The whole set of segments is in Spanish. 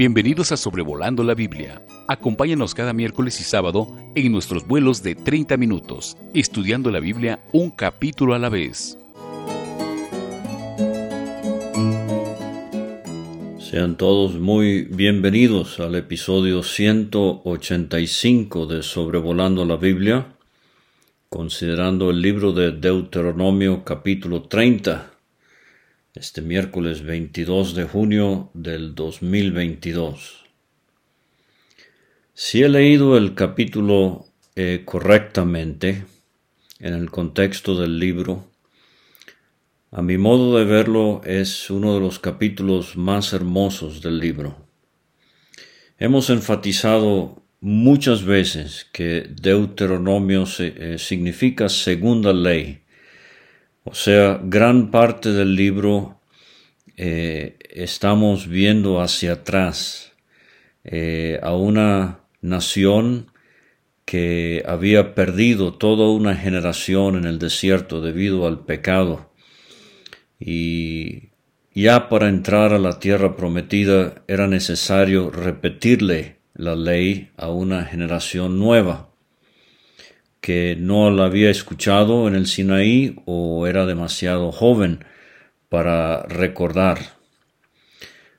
Bienvenidos a Sobrevolando la Biblia. Acompáñanos cada miércoles y sábado en nuestros vuelos de 30 minutos, estudiando la Biblia un capítulo a la vez. Sean todos muy bienvenidos al episodio 185 de Sobrevolando la Biblia, considerando el libro de Deuteronomio capítulo 30 este miércoles 22 de junio del 2022. Si he leído el capítulo eh, correctamente en el contexto del libro, a mi modo de verlo es uno de los capítulos más hermosos del libro. Hemos enfatizado muchas veces que Deuteronomio eh, significa segunda ley, o sea, gran parte del libro eh, estamos viendo hacia atrás eh, a una nación que había perdido toda una generación en el desierto debido al pecado. Y ya para entrar a la tierra prometida era necesario repetirle la ley a una generación nueva que no la había escuchado en el Sinaí o era demasiado joven para recordar.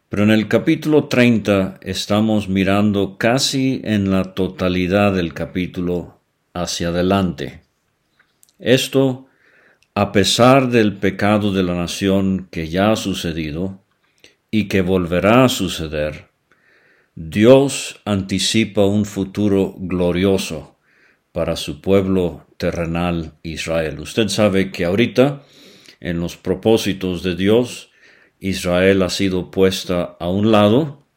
Pero en el capítulo 30 estamos mirando casi en la totalidad del capítulo hacia adelante. Esto a pesar del pecado de la nación que ya ha sucedido y que volverá a suceder, Dios anticipa un futuro glorioso para su pueblo terrenal Israel. Usted sabe que ahorita, en los propósitos de Dios, Israel ha sido puesta a un lado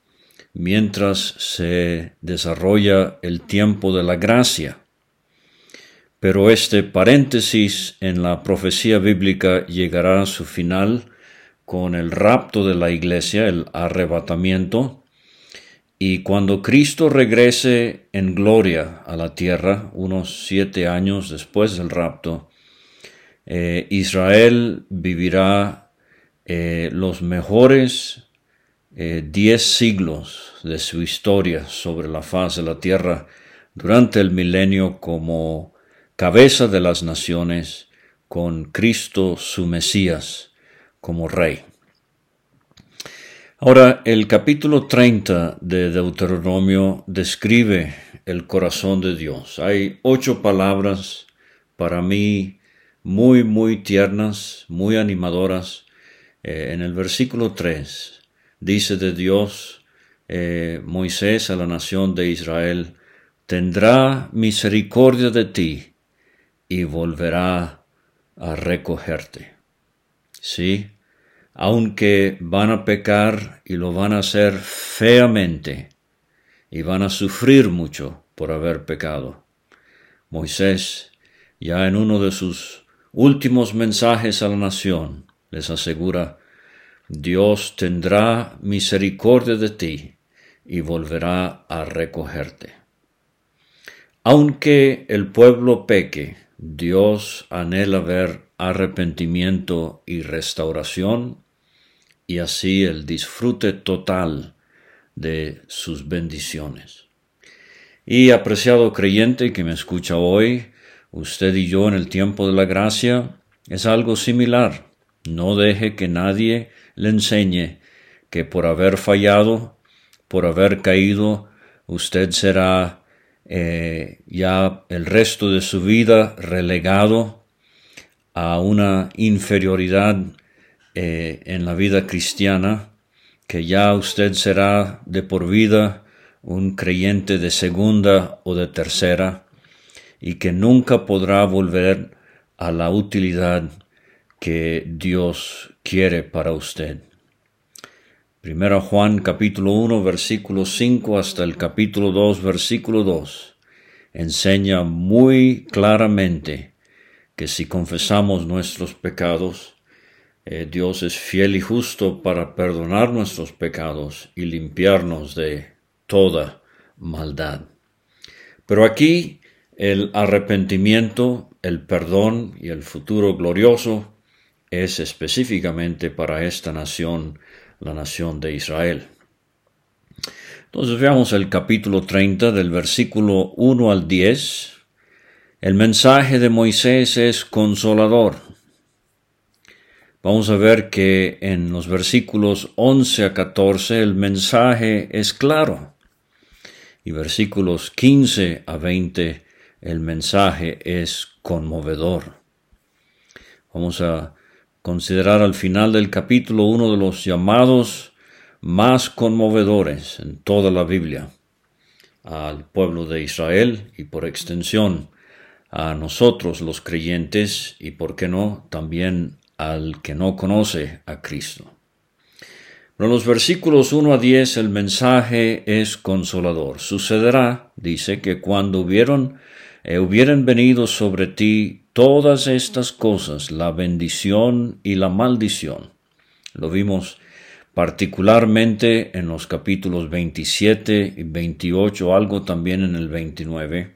mientras se desarrolla el tiempo de la gracia. Pero este paréntesis en la profecía bíblica llegará a su final con el rapto de la iglesia, el arrebatamiento, y cuando Cristo regrese en gloria a la tierra, unos siete años después del rapto, eh, Israel vivirá eh, los mejores eh, diez siglos de su historia sobre la faz de la tierra durante el milenio como cabeza de las naciones, con Cristo su Mesías como Rey. Ahora, el capítulo 30 de Deuteronomio describe el corazón de Dios. Hay ocho palabras para mí muy, muy tiernas, muy animadoras. Eh, en el versículo 3 dice de Dios, eh, Moisés a la nación de Israel, tendrá misericordia de ti y volverá a recogerte. Sí, aunque van a pecar y lo van a hacer feamente y van a sufrir mucho por haber pecado. Moisés, ya en uno de sus últimos mensajes a la nación, les asegura, Dios tendrá misericordia de ti y volverá a recogerte. Aunque el pueblo peque, Dios anhela ver arrepentimiento y restauración y así el disfrute total de sus bendiciones. Y apreciado creyente que me escucha hoy, usted y yo en el tiempo de la gracia es algo similar. No deje que nadie le enseñe que por haber fallado, por haber caído, usted será eh, ya el resto de su vida relegado a una inferioridad eh, en la vida cristiana, que ya usted será de por vida un creyente de segunda o de tercera, y que nunca podrá volver a la utilidad que Dios quiere para usted. Primero Juan capítulo 1 versículo 5 hasta el capítulo 2 versículo 2 enseña muy claramente que si confesamos nuestros pecados, eh, Dios es fiel y justo para perdonar nuestros pecados y limpiarnos de toda maldad. Pero aquí el arrepentimiento, el perdón y el futuro glorioso es específicamente para esta nación, la nación de Israel. Entonces veamos el capítulo 30 del versículo 1 al 10. El mensaje de Moisés es consolador. Vamos a ver que en los versículos 11 a 14 el mensaje es claro. Y versículos 15 a 20 el mensaje es conmovedor. Vamos a considerar al final del capítulo uno de los llamados más conmovedores en toda la Biblia al pueblo de Israel y por extensión a nosotros los creyentes y, por qué no, también al que no conoce a Cristo. En los versículos 1 a 10 el mensaje es consolador. Sucederá, dice, que cuando hubieron, eh, hubieran venido sobre ti todas estas cosas, la bendición y la maldición. Lo vimos particularmente en los capítulos 27 y 28, algo también en el 29,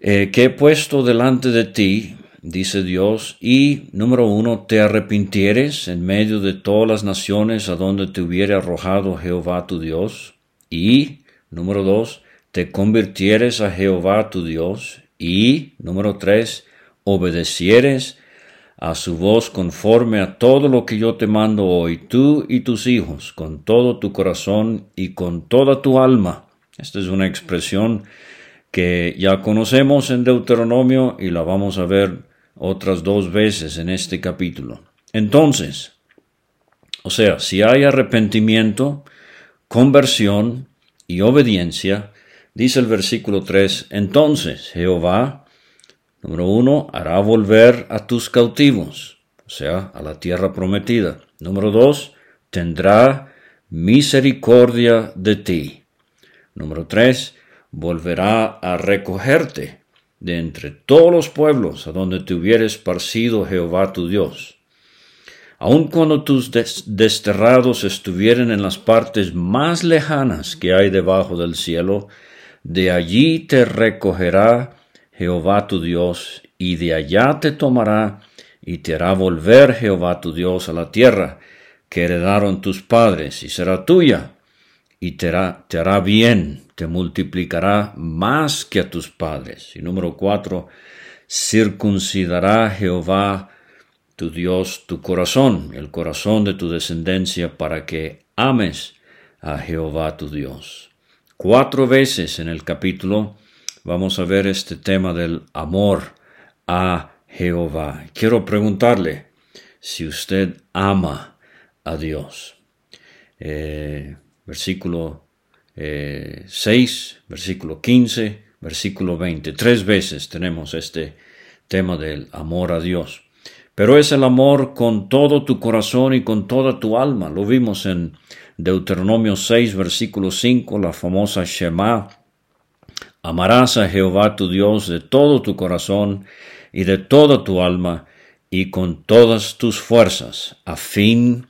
eh, que he puesto delante de ti, dice Dios, y número uno, te arrepintieres en medio de todas las naciones a donde te hubiere arrojado Jehová tu Dios, y número dos, te convirtieres a Jehová tu Dios, y número tres, obedecieres a su voz conforme a todo lo que yo te mando hoy, tú y tus hijos, con todo tu corazón y con toda tu alma. Esta es una expresión que ya conocemos en Deuteronomio y la vamos a ver otras dos veces en este capítulo. Entonces, o sea, si hay arrepentimiento, conversión y obediencia, dice el versículo 3, entonces Jehová Número uno, hará volver a tus cautivos, o sea, a la tierra prometida. Número dos, tendrá misericordia de ti. Número tres, volverá a recogerte de entre todos los pueblos a donde te hubiera esparcido Jehová tu Dios. Aun cuando tus desterrados estuvieren en las partes más lejanas que hay debajo del cielo, de allí te recogerá Jehová tu Dios, y de allá te tomará y te hará volver Jehová tu Dios a la tierra que heredaron tus padres, y será tuya, y te hará, bien, te multiplicará más que a tus padres. Y número cuatro, circuncidará Jehová tu Dios tu corazón, el corazón de tu descendencia, para que ames a Jehová tu Dios. Cuatro veces en el capítulo vamos a ver este tema del amor a Jehová. Quiero preguntarle si usted ama a Dios. Eh, versículo 6, eh, versículo 15, versículo 20. Tres veces tenemos este tema del amor a Dios. Pero es el amor con todo tu corazón y con toda tu alma. Lo vimos en Deuteronomio 6, versículo 5, la famosa Shema Amarás a Jehová tu Dios de todo tu corazón y de toda tu alma y con todas tus fuerzas, a fin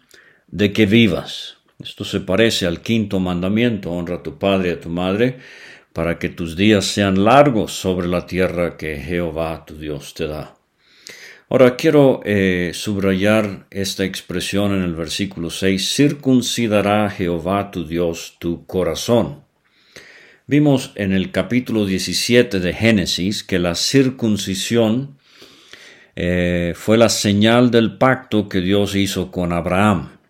de que vivas. Esto se parece al quinto mandamiento, honra a tu padre y a tu madre, para que tus días sean largos sobre la tierra que Jehová tu Dios te da. Ahora quiero eh, subrayar esta expresión en el versículo 6, circuncidará Jehová tu Dios tu corazón. Vimos en el capítulo 17 de Génesis que la circuncisión eh, fue la señal del pacto que Dios hizo con Abraham.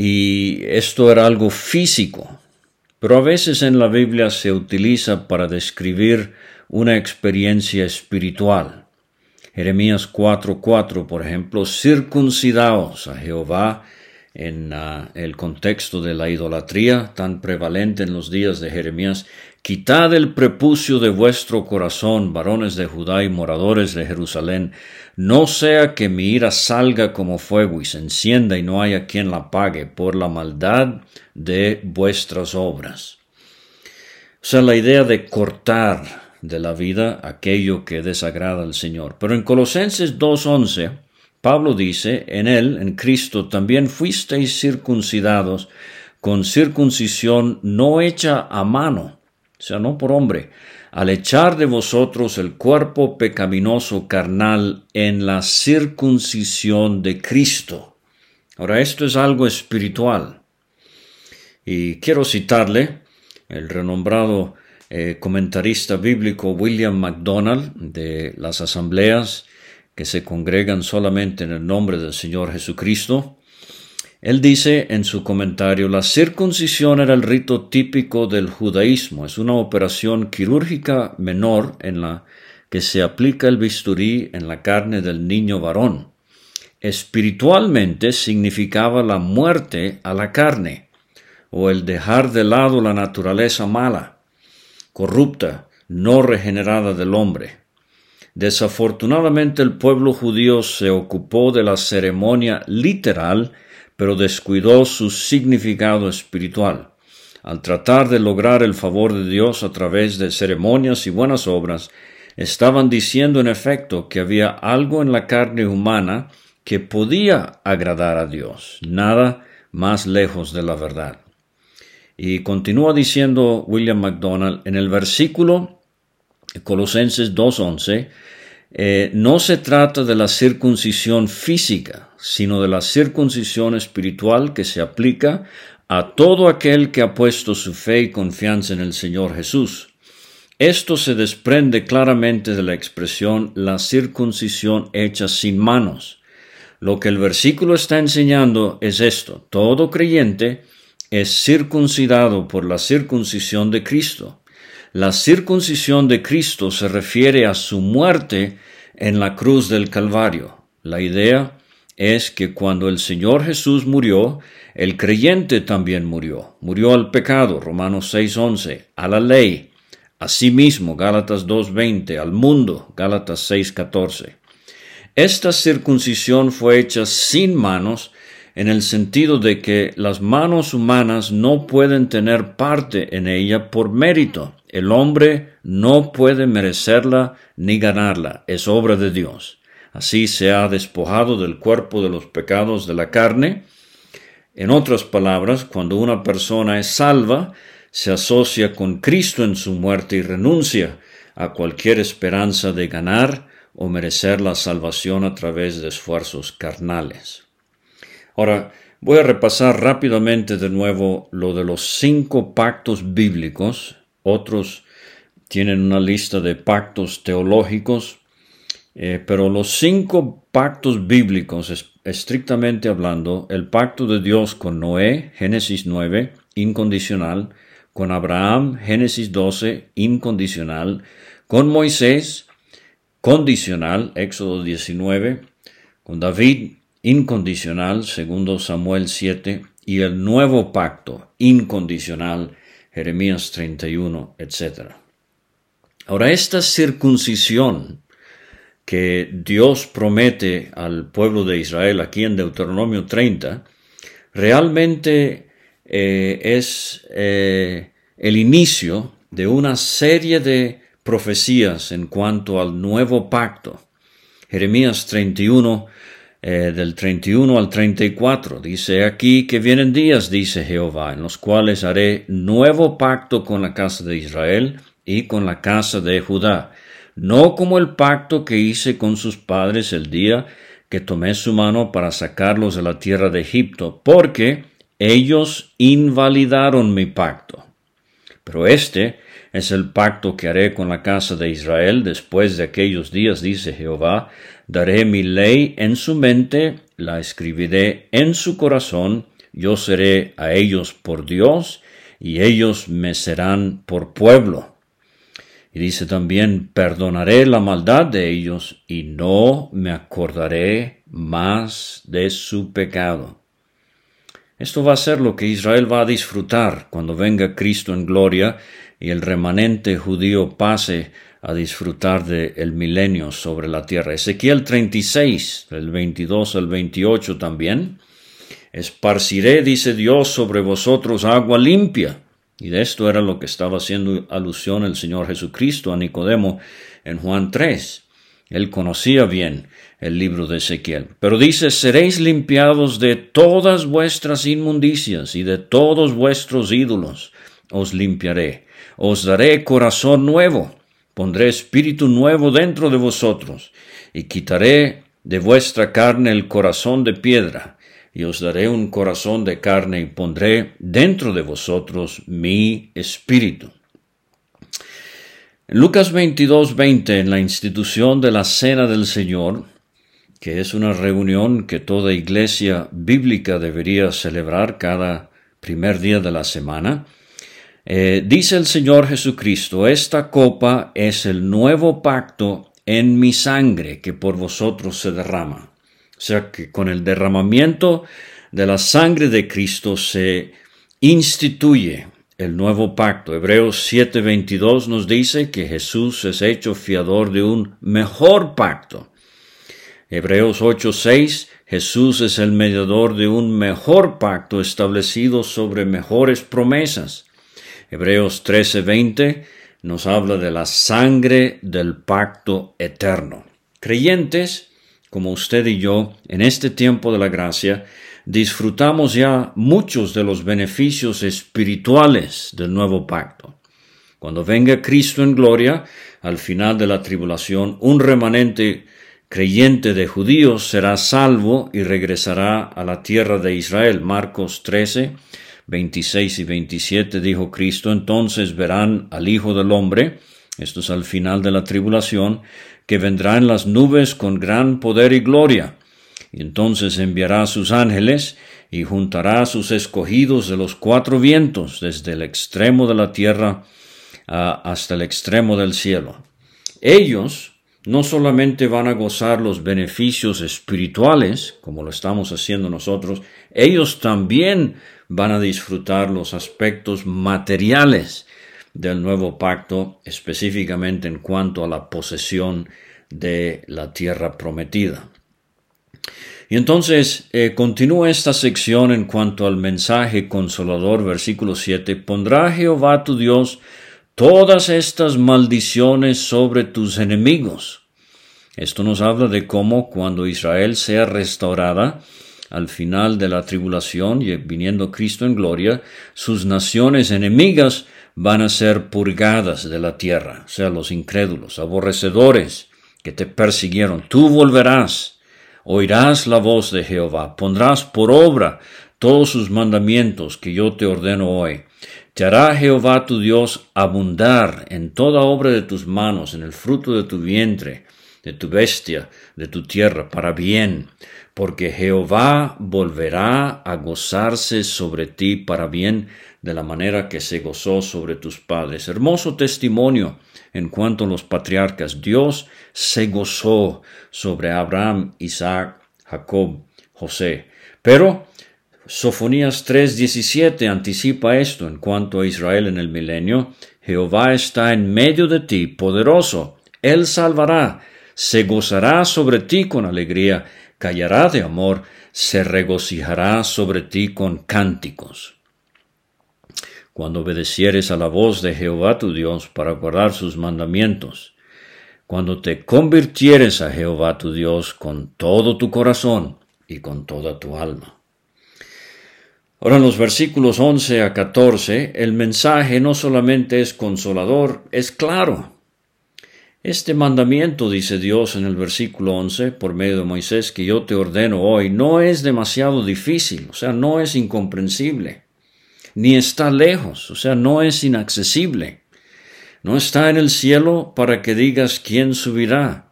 Y esto era algo físico, pero a veces en la Biblia se utiliza para describir una experiencia espiritual. Jeremías 4:4, por ejemplo, circuncidaos a Jehová en ah, el contexto de la idolatría tan prevalente en los días de Jeremías, quitad el prepucio de vuestro corazón, varones de Judá y moradores de Jerusalén, no sea que mi ira salga como fuego y se encienda y no haya quien la pague por la maldad de vuestras obras. O sea, la idea de cortar de la vida aquello que desagrada al Señor. Pero en Colosenses 2.11, Pablo dice, en él, en Cristo, también fuisteis circuncidados con circuncisión no hecha a mano, sea, no por hombre, al echar de vosotros el cuerpo pecaminoso carnal en la circuncisión de Cristo. Ahora, esto es algo espiritual. Y quiero citarle el renombrado eh, comentarista bíblico William MacDonald de las asambleas que se congregan solamente en el nombre del Señor Jesucristo. Él dice en su comentario, la circuncisión era el rito típico del judaísmo, es una operación quirúrgica menor en la que se aplica el bisturí en la carne del niño varón. Espiritualmente significaba la muerte a la carne, o el dejar de lado la naturaleza mala corrupta, no regenerada del hombre. Desafortunadamente el pueblo judío se ocupó de la ceremonia literal, pero descuidó su significado espiritual. Al tratar de lograr el favor de Dios a través de ceremonias y buenas obras, estaban diciendo en efecto que había algo en la carne humana que podía agradar a Dios, nada más lejos de la verdad. Y continúa diciendo William MacDonald en el versículo Colosenses 2.11, eh, no se trata de la circuncisión física, sino de la circuncisión espiritual que se aplica a todo aquel que ha puesto su fe y confianza en el Señor Jesús. Esto se desprende claramente de la expresión la circuncisión hecha sin manos. Lo que el versículo está enseñando es esto. Todo creyente es circuncidado por la circuncisión de Cristo. La circuncisión de Cristo se refiere a su muerte en la cruz del Calvario. La idea es que cuando el Señor Jesús murió, el creyente también murió. Murió al pecado, Romanos 6:11, a la ley, a sí mismo, Gálatas 2:20, al mundo, Gálatas 6:14. Esta circuncisión fue hecha sin manos en el sentido de que las manos humanas no pueden tener parte en ella por mérito. El hombre no puede merecerla ni ganarla, es obra de Dios. Así se ha despojado del cuerpo de los pecados de la carne. En otras palabras, cuando una persona es salva, se asocia con Cristo en su muerte y renuncia a cualquier esperanza de ganar o merecer la salvación a través de esfuerzos carnales. Ahora, voy a repasar rápidamente de nuevo lo de los cinco pactos bíblicos. Otros tienen una lista de pactos teológicos, eh, pero los cinco pactos bíblicos, estrictamente hablando, el pacto de Dios con Noé, Génesis 9, incondicional, con Abraham, Génesis 12, incondicional, con Moisés, condicional, Éxodo 19, con David, incondicional, segundo Samuel 7, y el nuevo pacto, incondicional, Jeremías 31, etc. Ahora, esta circuncisión que Dios promete al pueblo de Israel aquí en Deuteronomio 30, realmente eh, es eh, el inicio de una serie de profecías en cuanto al nuevo pacto. Jeremías 31 eh, del 31 al 34. Dice aquí que vienen días, dice Jehová, en los cuales haré nuevo pacto con la casa de Israel y con la casa de Judá, no como el pacto que hice con sus padres el día que tomé su mano para sacarlos de la tierra de Egipto, porque ellos invalidaron mi pacto. Pero este es el pacto que haré con la casa de Israel después de aquellos días, dice Jehová. Daré mi ley en su mente, la escribiré en su corazón, yo seré a ellos por Dios, y ellos me serán por pueblo. Y dice también, perdonaré la maldad de ellos, y no me acordaré más de su pecado. Esto va a ser lo que Israel va a disfrutar cuando venga Cristo en gloria y el remanente judío pase a disfrutar del el milenio sobre la tierra. Ezequiel 36, del 22 al 28 también. Esparciré, dice Dios, sobre vosotros agua limpia. Y de esto era lo que estaba haciendo alusión el Señor Jesucristo a Nicodemo en Juan 3. Él conocía bien el libro de Ezequiel. Pero dice, seréis limpiados de todas vuestras inmundicias y de todos vuestros ídolos. Os limpiaré os daré corazón nuevo, pondré espíritu nuevo dentro de vosotros, y quitaré de vuestra carne el corazón de piedra, y os daré un corazón de carne y pondré dentro de vosotros mi espíritu. En Lucas 22, 20, en la institución de la Cena del Señor, que es una reunión que toda iglesia bíblica debería celebrar cada primer día de la semana, eh, dice el Señor Jesucristo, esta copa es el nuevo pacto en mi sangre que por vosotros se derrama. O sea que con el derramamiento de la sangre de Cristo se instituye el nuevo pacto. Hebreos 7:22 nos dice que Jesús es hecho fiador de un mejor pacto. Hebreos 8:6 Jesús es el mediador de un mejor pacto establecido sobre mejores promesas. Hebreos 13:20 nos habla de la sangre del pacto eterno. Creyentes como usted y yo, en este tiempo de la gracia, disfrutamos ya muchos de los beneficios espirituales del nuevo pacto. Cuando venga Cristo en gloria, al final de la tribulación, un remanente creyente de judíos será salvo y regresará a la tierra de Israel. Marcos 13, 26 y 27 dijo Cristo, entonces verán al Hijo del Hombre, esto es al final de la tribulación, que vendrá en las nubes con gran poder y gloria. Y entonces enviará a sus ángeles y juntará a sus escogidos de los cuatro vientos, desde el extremo de la tierra hasta el extremo del cielo. Ellos no solamente van a gozar los beneficios espirituales, como lo estamos haciendo nosotros, ellos también van a disfrutar los aspectos materiales del nuevo pacto, específicamente en cuanto a la posesión de la tierra prometida. Y entonces eh, continúa esta sección en cuanto al mensaje consolador, versículo 7, pondrá Jehová tu Dios todas estas maldiciones sobre tus enemigos. Esto nos habla de cómo cuando Israel sea restaurada, al final de la tribulación y viniendo Cristo en gloria, sus naciones enemigas van a ser purgadas de la tierra, o sea, los incrédulos, aborrecedores que te persiguieron. Tú volverás, oirás la voz de Jehová, pondrás por obra todos sus mandamientos que yo te ordeno hoy. Te hará Jehová tu Dios abundar en toda obra de tus manos, en el fruto de tu vientre, de tu bestia, de tu tierra, para bien, porque Jehová volverá a gozarse sobre ti para bien de la manera que se gozó sobre tus padres. Hermoso testimonio en cuanto a los patriarcas. Dios se gozó sobre Abraham, Isaac, Jacob, José. Pero Sofonías 3:17 anticipa esto en cuanto a Israel en el milenio. Jehová está en medio de ti, poderoso. Él salvará, se gozará sobre ti con alegría callará de amor, se regocijará sobre ti con cánticos. Cuando obedecieres a la voz de Jehová tu Dios para guardar sus mandamientos, cuando te convirtieres a Jehová tu Dios con todo tu corazón y con toda tu alma. Ahora en los versículos 11 a 14, el mensaje no solamente es consolador, es claro. Este mandamiento, dice Dios en el versículo 11, por medio de Moisés, que yo te ordeno hoy, no es demasiado difícil, o sea, no es incomprensible, ni está lejos, o sea, no es inaccesible. No está en el cielo para que digas quién subirá.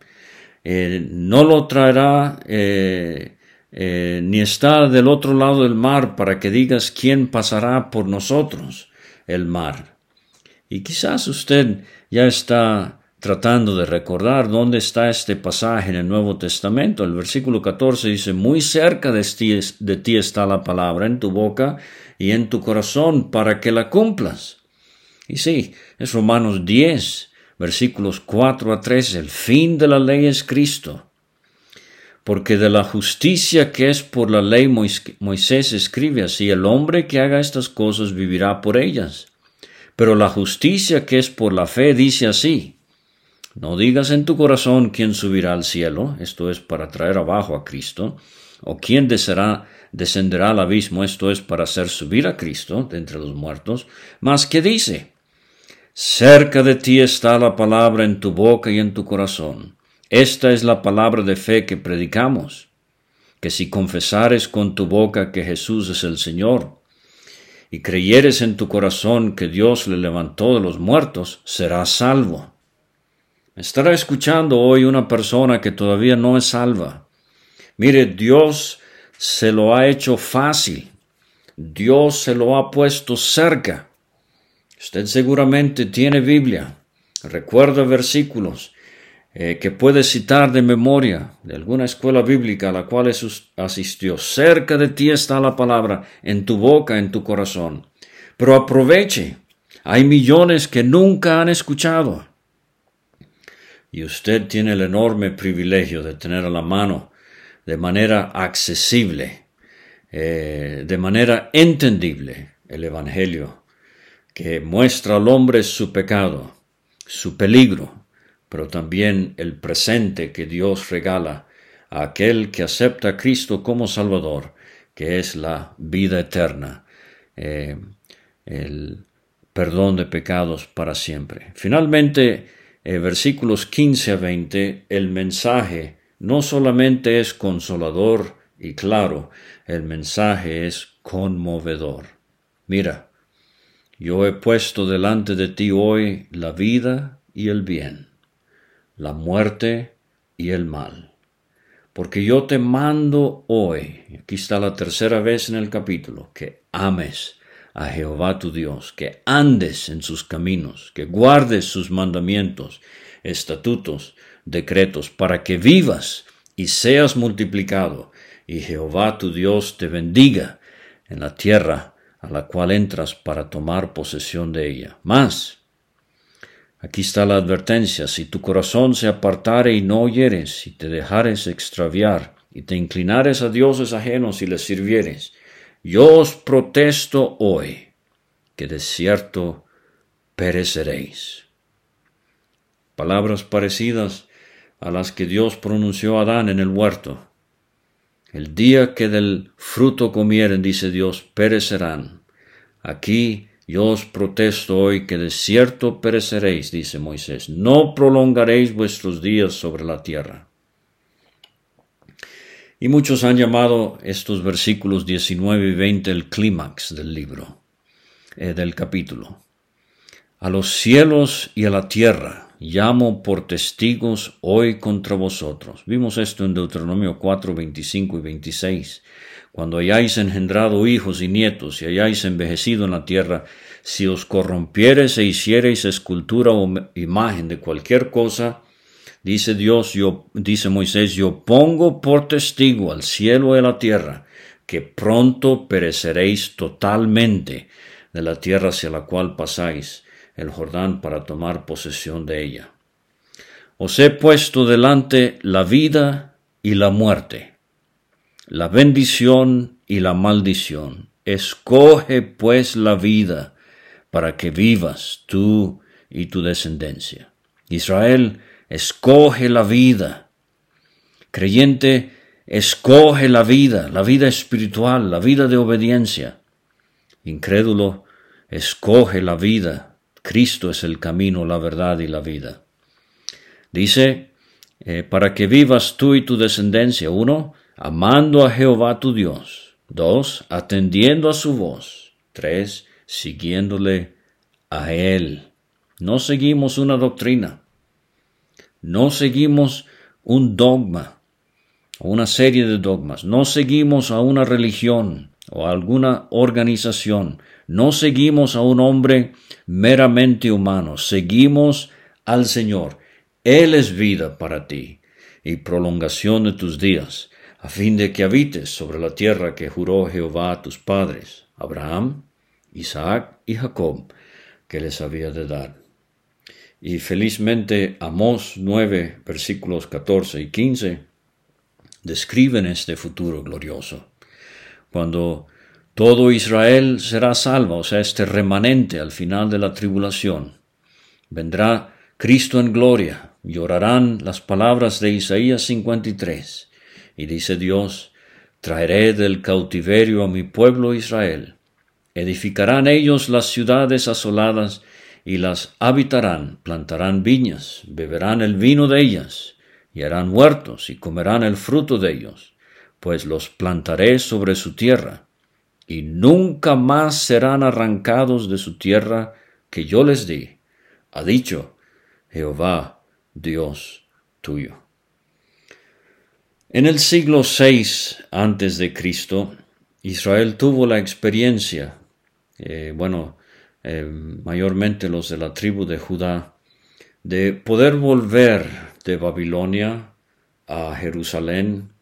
Eh, no lo traerá, eh, eh, ni está del otro lado del mar para que digas quién pasará por nosotros el mar. Y quizás usted ya está tratando de recordar dónde está este pasaje en el Nuevo Testamento. El versículo 14 dice, muy cerca de ti, de ti está la palabra en tu boca y en tu corazón para que la cumplas. Y sí, es Romanos 10, versículos 4 a 3, el fin de la ley es Cristo. Porque de la justicia que es por la ley Moisés escribe así, el hombre que haga estas cosas vivirá por ellas. Pero la justicia que es por la fe dice así, no digas en tu corazón quién subirá al cielo, esto es para traer abajo a Cristo, o quién descenderá al abismo, esto es para hacer subir a Cristo de entre los muertos, mas que dice, cerca de ti está la palabra en tu boca y en tu corazón. Esta es la palabra de fe que predicamos. que si confesares con tu boca que Jesús es el Señor, y creyeres en tu corazón que Dios le levantó de los muertos, serás salvo. Estará escuchando hoy una persona que todavía no es salva. Mire, Dios se lo ha hecho fácil. Dios se lo ha puesto cerca. Usted seguramente tiene Biblia. Recuerda versículos eh, que puede citar de memoria de alguna escuela bíblica a la cual asistió. Cerca de ti está la palabra, en tu boca, en tu corazón. Pero aproveche. Hay millones que nunca han escuchado. Y usted tiene el enorme privilegio de tener a la mano de manera accesible, eh, de manera entendible, el Evangelio, que muestra al hombre su pecado, su peligro, pero también el presente que Dios regala a aquel que acepta a Cristo como Salvador, que es la vida eterna, eh, el perdón de pecados para siempre. Finalmente, eh, versículos 15 a 20, el mensaje no solamente es consolador y claro, el mensaje es conmovedor. Mira, yo he puesto delante de ti hoy la vida y el bien la muerte y el mal. Porque yo te mando hoy, aquí está la tercera vez en el capítulo, que ames a Jehová tu Dios, que andes en sus caminos, que guardes sus mandamientos, estatutos, decretos, para que vivas y seas multiplicado, y Jehová tu Dios te bendiga en la tierra a la cual entras para tomar posesión de ella. Más, Aquí está la advertencia, si tu corazón se apartare y no oyeres, y te dejares extraviar, y te inclinares a dioses ajenos y les sirvieres, yo os protesto hoy que de cierto pereceréis. Palabras parecidas a las que Dios pronunció a Adán en el huerto. El día que del fruto comieren, dice Dios, perecerán. Aquí yo os protesto hoy que de cierto pereceréis, dice Moisés, no prolongaréis vuestros días sobre la tierra. Y muchos han llamado estos versículos 19 y 20 el clímax del libro, eh, del capítulo. A los cielos y a la tierra llamo por testigos hoy contra vosotros. Vimos esto en Deuteronomio 4, 25 y 26 cuando hayáis engendrado hijos y nietos y hayáis envejecido en la tierra, si os corrompiereis e hiciereis escultura o imagen de cualquier cosa, dice Dios, yo, dice Moisés, yo pongo por testigo al cielo y a la tierra, que pronto pereceréis totalmente de la tierra hacia la cual pasáis el Jordán para tomar posesión de ella. Os he puesto delante la vida y la muerte la bendición y la maldición. Escoge pues la vida para que vivas tú y tu descendencia. Israel, escoge la vida. Creyente, escoge la vida, la vida espiritual, la vida de obediencia. Incrédulo, escoge la vida. Cristo es el camino, la verdad y la vida. Dice, eh, para que vivas tú y tu descendencia. Uno, amando a Jehová tu Dios. Dos, atendiendo a su voz. Tres, siguiéndole a Él. No seguimos una doctrina. No seguimos un dogma una serie de dogmas. No seguimos a una religión o a alguna organización. No seguimos a un hombre meramente humano. Seguimos al Señor. Él es vida para ti y prolongación de tus días a fin de que habites sobre la tierra que juró Jehová a tus padres, Abraham, Isaac y Jacob, que les había de dar. Y felizmente Amós 9, versículos 14 y 15, describen este futuro glorioso, cuando todo Israel será salvo, o sea, este remanente al final de la tribulación. Vendrá Cristo en gloria, llorarán las palabras de Isaías 53 y dice Dios, traeré del cautiverio a mi pueblo Israel. Edificarán ellos las ciudades asoladas y las habitarán, plantarán viñas, beberán el vino de ellas, y harán huertos y comerán el fruto de ellos, pues los plantaré sobre su tierra, y nunca más serán arrancados de su tierra que yo les di, ha dicho Jehová, Dios tuyo. En el siglo VI antes de Cristo, Israel tuvo la experiencia, eh, bueno, eh, mayormente los de la tribu de Judá, de poder volver de Babilonia a Jerusalén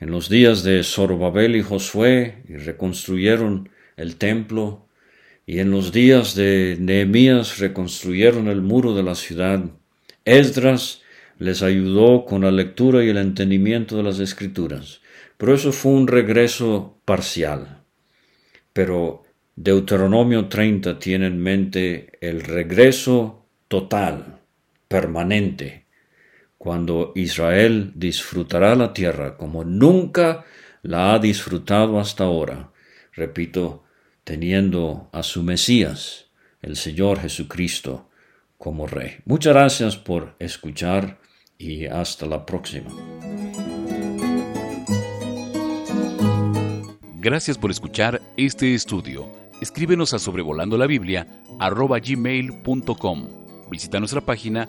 en los días de Zorobabel y Josué y reconstruyeron el templo y en los días de Nehemías reconstruyeron el muro de la ciudad. Esdras les ayudó con la lectura y el entendimiento de las escrituras. Pero eso fue un regreso parcial. Pero Deuteronomio 30 tiene en mente el regreso total, permanente, cuando Israel disfrutará la tierra como nunca la ha disfrutado hasta ahora. Repito, teniendo a su Mesías, el Señor Jesucristo, como Rey. Muchas gracias por escuchar y hasta la próxima. Gracias por escuchar este estudio. Escríbenos a sobrevolando la Biblia arroba gmail.com. Visita nuestra página